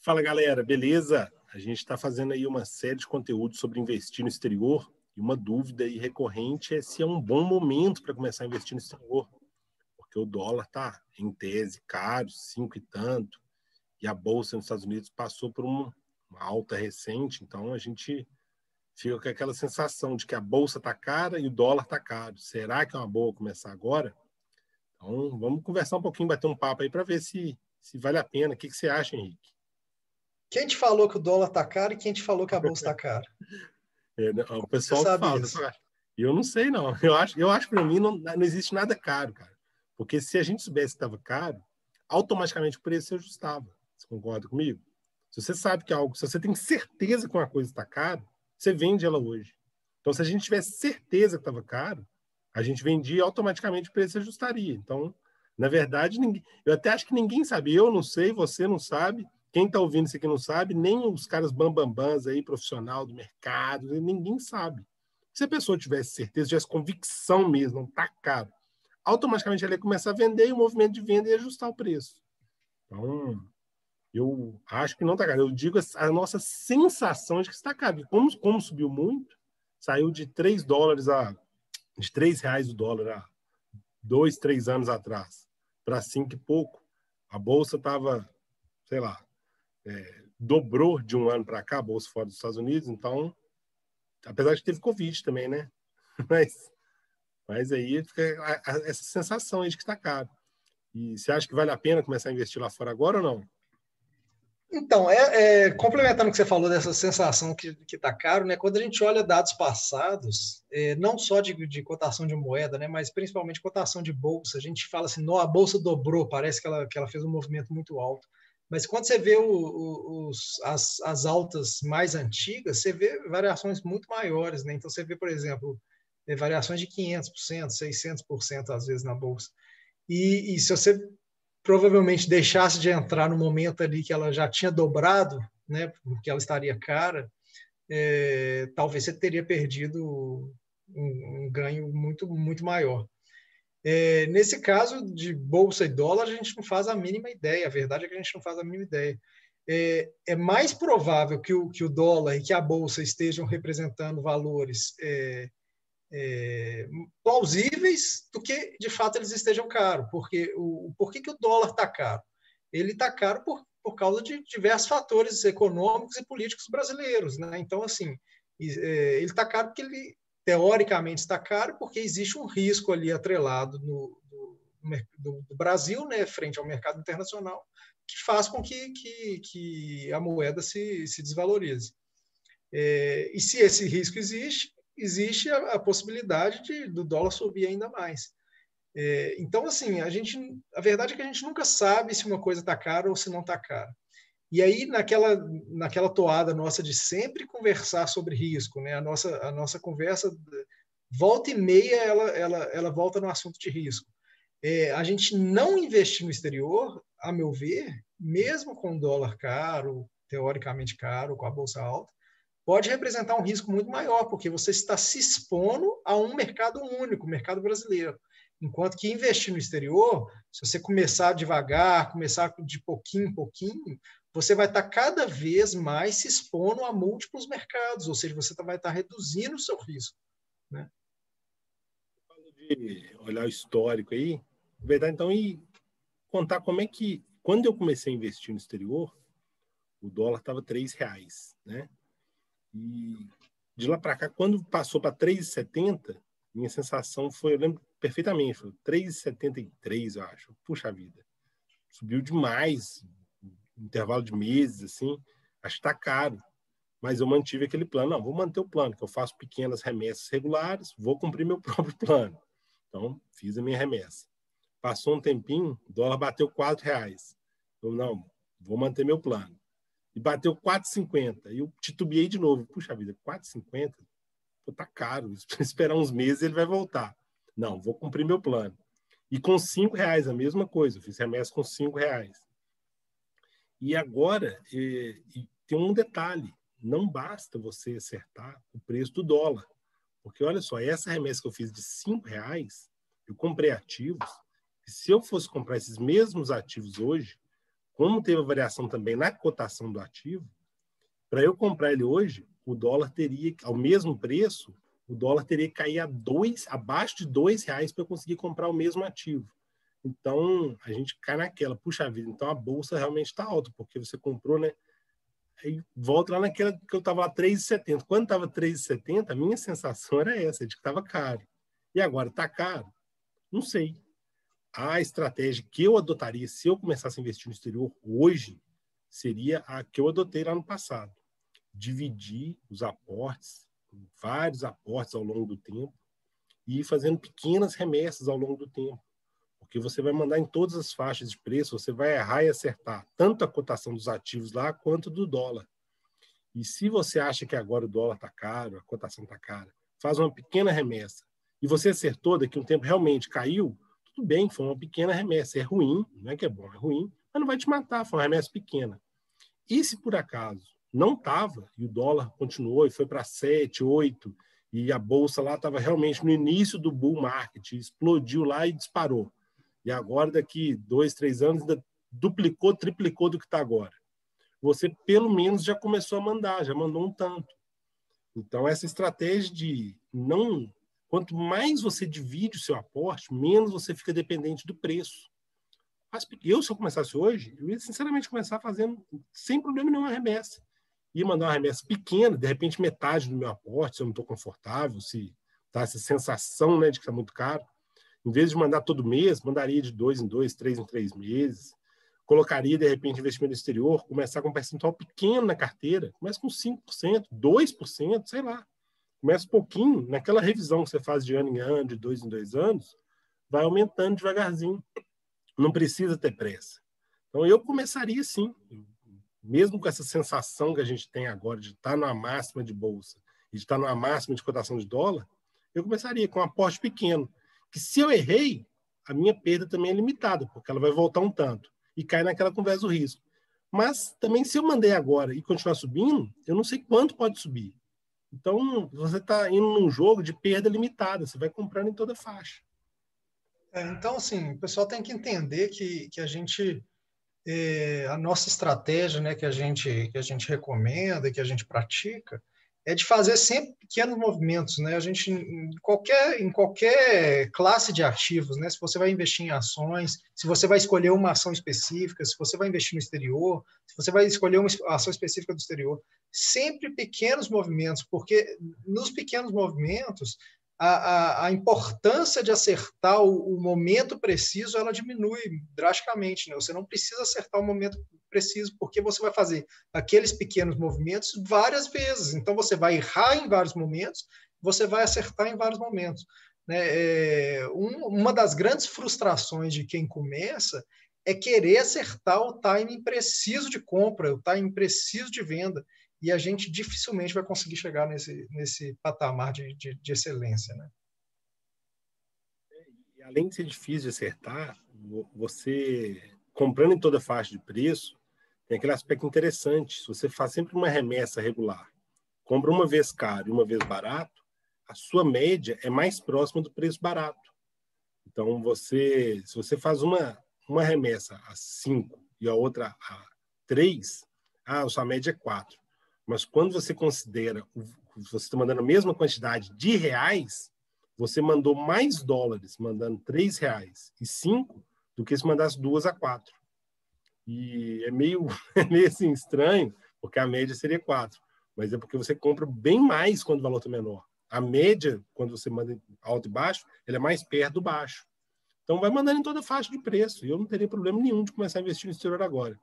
Fala galera, beleza? A gente está fazendo aí uma série de conteúdos sobre investir no exterior e uma dúvida aí recorrente é se é um bom momento para começar a investir no exterior, porque o dólar está em tese caro, cinco e tanto, e a bolsa nos Estados Unidos passou por uma, uma alta recente, então a gente fica com aquela sensação de que a bolsa está cara e o dólar está caro. Será que é uma boa começar agora? Então, vamos conversar um pouquinho, bater um papo aí para ver se, se vale a pena. O que, que você acha, Henrique? Quem te falou que o dólar está caro e quem te falou que a bolsa está cara? É, o pessoal fala. Isso? Eu não sei, não. Eu acho, eu acho que para mim não, não existe nada caro, cara. Porque se a gente soubesse que estava caro, automaticamente o preço se ajustava. Você concorda comigo? Se você sabe que algo, se você tem certeza que uma coisa está cara, você vende ela hoje. Então, se a gente tivesse certeza que estava caro, a gente vendia e automaticamente o preço se ajustaria. Então, na verdade, ninguém, eu até acho que ninguém sabe. Eu não sei, você não sabe, quem está ouvindo isso aqui não sabe, nem os caras bambambãs aí, profissional do mercado, ninguém sabe. Se a pessoa tivesse certeza, tivesse convicção mesmo, não está caro, automaticamente ela ia começar a vender e o movimento de venda ia ajustar o preço. Então, eu acho que não está caro. Eu digo a nossa sensação de que está caro. Como, como subiu muito, saiu de 3 dólares a de 3 reais o dólar há dois, três anos atrás para cinco e pouco. A bolsa estava, sei lá, é, dobrou de um ano para cá, a bolsa fora dos Estados Unidos. Então, apesar de teve Covid também, né? Mas, mas aí fica essa sensação aí de que está caro. E você acha que vale a pena começar a investir lá fora agora ou não? Então, é, é, complementando o que você falou dessa sensação que está caro, né? Quando a gente olha dados passados, é, não só de, de, cotação de moeda, né? Mas principalmente cotação de bolsa, a gente fala assim, a bolsa dobrou, parece que ela, que ela fez um movimento muito alto. Mas quando você vê o, o, os, as, as altas mais antigas, você vê variações muito maiores, né? Então você vê, por exemplo, é, variações de 500%, 600% às vezes na bolsa. E, e se você provavelmente deixasse de entrar no momento ali que ela já tinha dobrado, né, porque ela estaria cara, é, talvez você teria perdido um, um, ganho muito muito maior. É, nesse caso de bolsa e dólar, a gente não faz a mínima ideia. A verdade é que a gente não faz a mínima ideia. É, é mais provável que o, que o dólar e que a bolsa estejam representando valores é, plausíveis do que de fato eles estejam caros. Porque o, por que, que o dólar está caro? Ele está caro por, por causa de diversos fatores econômicos e políticos brasileiros. Né? Então, assim, é, ele está caro porque ele, teoricamente, está caro porque existe um risco ali atrelado no, do, do, Brasil, né, frente ao mercado internacional, que faz com que, que, que a moeda se, se desvalorize. É, e se esse risco existe, existe a, a possibilidade de, do dólar subir ainda mais. É, então, assim, a gente, a verdade é que a gente nunca sabe se uma coisa está cara ou se não está cara. E aí, naquela, naquela toada nossa de sempre conversar sobre risco, né? a, nossa, a nossa conversa, volta e meia, ela, ela, ela volta no assunto de risco. É, a gente não investir no exterior, a meu ver, mesmo com o dólar caro, teoricamente caro, com a bolsa alta, pode representar um risco muito maior, porque você está se expondo a um mercado único, o mercado brasileiro. Enquanto que investir no exterior, se você começar devagar, começar de pouquinho em pouquinho, você vai estar cada vez mais se expondo a múltiplos mercados, ou seja, você vai estar reduzindo o seu risco. Né? de olhar o histórico aí, verdade, então, e contar como é que, quando eu comecei a investir no exterior, o dólar estava R$ reais, né? E de lá para cá, quando passou para 3,70, minha sensação foi, eu lembro perfeitamente, foi 3,73, eu acho. Puxa vida. Subiu demais, intervalo de meses, assim. Acho que está caro. Mas eu mantive aquele plano. Não, vou manter o plano, que eu faço pequenas remessas regulares, vou cumprir meu próprio plano. Então, fiz a minha remessa. Passou um tempinho, o dólar bateu R$ reais. Eu, não, vou manter meu plano e bateu 4,50. E eu titubeei de novo. Puxa vida, 4,50? Pô, tá caro. Esperar uns meses ele vai voltar. Não, vou cumprir meu plano. E com cinco reais, a mesma coisa. Eu fiz remessa com cinco reais. E agora, e, e tem um detalhe. Não basta você acertar o preço do dólar. Porque, olha só, essa remessa que eu fiz de cinco reais, eu comprei ativos. E se eu fosse comprar esses mesmos ativos hoje, como teve a variação também na cotação do ativo, para eu comprar ele hoje, o dólar teria, ao mesmo preço, o dólar teria que cair a dois, abaixo de dois reais para eu conseguir comprar o mesmo ativo. Então, a gente cai naquela, puxa vida, então a bolsa realmente está alta, porque você comprou, né? Aí volta lá naquela que eu estava lá 3,70. Quando estava 3,70, a minha sensação era essa, de que estava caro. E agora está caro? Não sei. A estratégia que eu adotaria se eu começasse a investir no exterior hoje seria a que eu adotei lá no passado. Dividir os aportes, vários aportes ao longo do tempo, e ir fazendo pequenas remessas ao longo do tempo porque você vai mandar em todas as faixas de preço, você vai errar e acertar tanto a cotação dos ativos lá quanto do dólar. E se você acha que agora o dólar está caro, a cotação está cara, faz uma pequena remessa e você acertou, daqui a um tempo realmente caiu, tudo bem, foi uma pequena remessa. É ruim, não é que é bom, é ruim, mas não vai te matar, foi uma remessa pequena. E se por acaso não estava, e o dólar continuou e foi para 7, 8, e a bolsa lá estava realmente no início do bull market, explodiu lá e disparou. E agora, daqui dois, três anos, ainda duplicou, triplicou do que está agora. Você, pelo menos, já começou a mandar, já mandou um tanto. Então, essa estratégia de não. Quanto mais você divide o seu aporte, menos você fica dependente do preço. Eu, se eu começasse hoje, eu ia sinceramente começar fazendo, sem problema nenhum, uma remessa. Ia mandar uma remessa pequena, de repente metade do meu aporte, se eu não estou confortável, se tá essa sensação né, de que está muito caro. Em vez de mandar todo mês, mandaria de dois em dois, três em três meses. Colocaria, de repente, investimento exterior, começar com um percentual pequeno na carteira. Começa com 5%, 2%, sei lá. Começa pouquinho, naquela revisão que você faz de ano em ano, de dois em dois anos, vai aumentando devagarzinho. Não precisa ter pressa. Então, eu começaria sim, mesmo com essa sensação que a gente tem agora de estar numa máxima de bolsa e de estar numa máxima de cotação de dólar, eu começaria com um aporte pequeno que se eu errei, a minha perda também é limitada, porque ela vai voltar um tanto e cai naquela conversa do risco. Mas também, se eu mandei agora e continuar subindo, eu não sei quanto pode subir. Então, você está indo num jogo de perda limitada, você vai comprando em toda faixa. É, então, assim, o pessoal tem que entender que, que a gente, é, a nossa estratégia, né, que a gente que a gente recomenda, que a gente pratica, é de fazer sempre pequenos movimentos, né? A gente em qualquer em qualquer classe de ativos, né? Se você vai investir em ações, se você vai escolher uma ação específica, se você vai investir no exterior, se você vai escolher uma ação específica do exterior, sempre pequenos movimentos, porque nos pequenos movimentos a, a, a, importância de acertar o, o, momento preciso ela diminui drasticamente. Né? Você não precisa acertar o momento preciso, porque você vai fazer aqueles pequenos movimentos várias vezes. Então, você vai errar em vários momentos, você vai acertar em vários momentos. Né? É, um, uma das grandes frustrações de quem começa é querer acertar o timing preciso de compra, o timing preciso de venda e a gente dificilmente vai conseguir chegar nesse, nesse patamar de, de, de excelência. Né? Além de ser difícil de acertar, você comprando em toda faixa de preço, tem aquele aspecto interessante. Se você faz sempre uma remessa regular, compra uma vez caro e uma vez barato, a sua média é mais próxima do preço barato. Então, você, se você faz uma, uma remessa a 5 e a outra a 3, ah, a sua média é 4. Mas quando você considera, você está mandando a mesma quantidade de reais, você mandou mais dólares, mandando três reais e cinco, do que se mandasse duas a quatro. E é meio, é meio assim, estranho, porque a média seria quatro. Mas é porque você compra bem mais quando o valor está menor. A média, quando você manda alto e baixo, ela é mais perto do baixo. Então, vai mandando em toda faixa de preço. E eu não teria problema nenhum de começar a investir no exterior agora.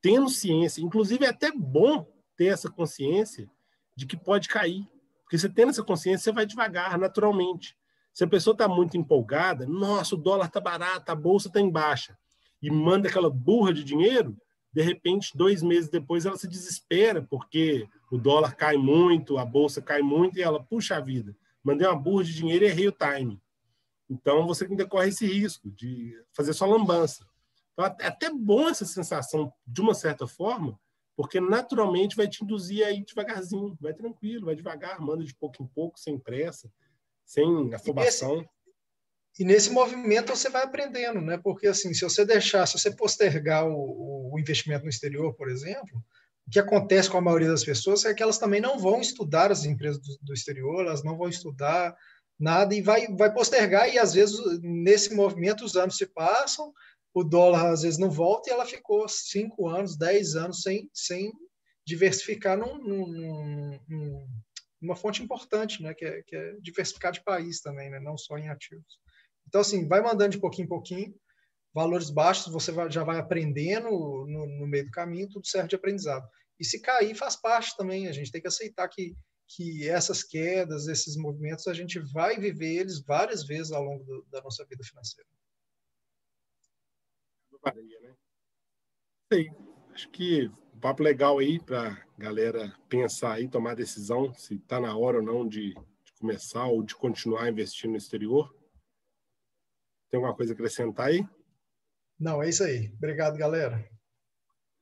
Tendo ciência, inclusive é até bom ter essa consciência de que pode cair. Porque você tendo essa consciência, você vai devagar, naturalmente. Se a pessoa está muito empolgada, nossa, o dólar está barato, a bolsa está em baixa, e manda aquela burra de dinheiro, de repente, dois meses depois, ela se desespera, porque o dólar cai muito, a bolsa cai muito, e ela, puxa a vida, mandei uma burra de dinheiro e errei o time. Então, você ainda corre esse risco de fazer só lambança. Então, é até bom essa sensação, de uma certa forma, porque naturalmente vai te induzir aí devagarzinho, vai tranquilo, vai devagar, manda de pouco em pouco, sem pressa, sem afobação. E nesse movimento você vai aprendendo, né? Porque assim, se você deixar, se você postergar o, o investimento no exterior, por exemplo, o que acontece com a maioria das pessoas é que elas também não vão estudar as empresas do, do exterior, elas não vão estudar nada e vai, vai postergar, e às vezes nesse movimento os anos se passam, o dólar às vezes não volta e ela ficou cinco anos, dez anos sem, sem diversificar num, num, num, numa fonte importante, né, que é, que é diversificar de país também, né, não só em ativos. Então, assim, vai mandando de pouquinho em pouquinho, valores baixos você vai, já vai aprendendo no, no meio do caminho, tudo serve de aprendizado. E se cair, faz parte também, a gente tem que aceitar que que essas quedas, esses movimentos, a gente vai viver eles várias vezes ao longo do, da nossa vida financeira. Né? Sim, acho que um papo legal aí para galera pensar aí, tomar decisão se está na hora ou não de, de, começar ou de continuar investindo no exterior. Tem alguma coisa a acrescentar aí? Não, é isso aí. Obrigado, galera.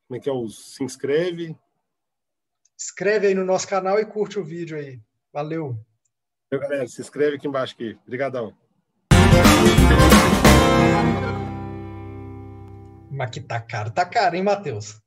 Como é que é o se inscreve? Escreve aí no nosso canal e curte o vídeo aí. Valeu. Valeu, galera. Se inscreve aqui embaixo aqui. Obrigadão. Mas que tá caro, tá caro, hein, Matheus?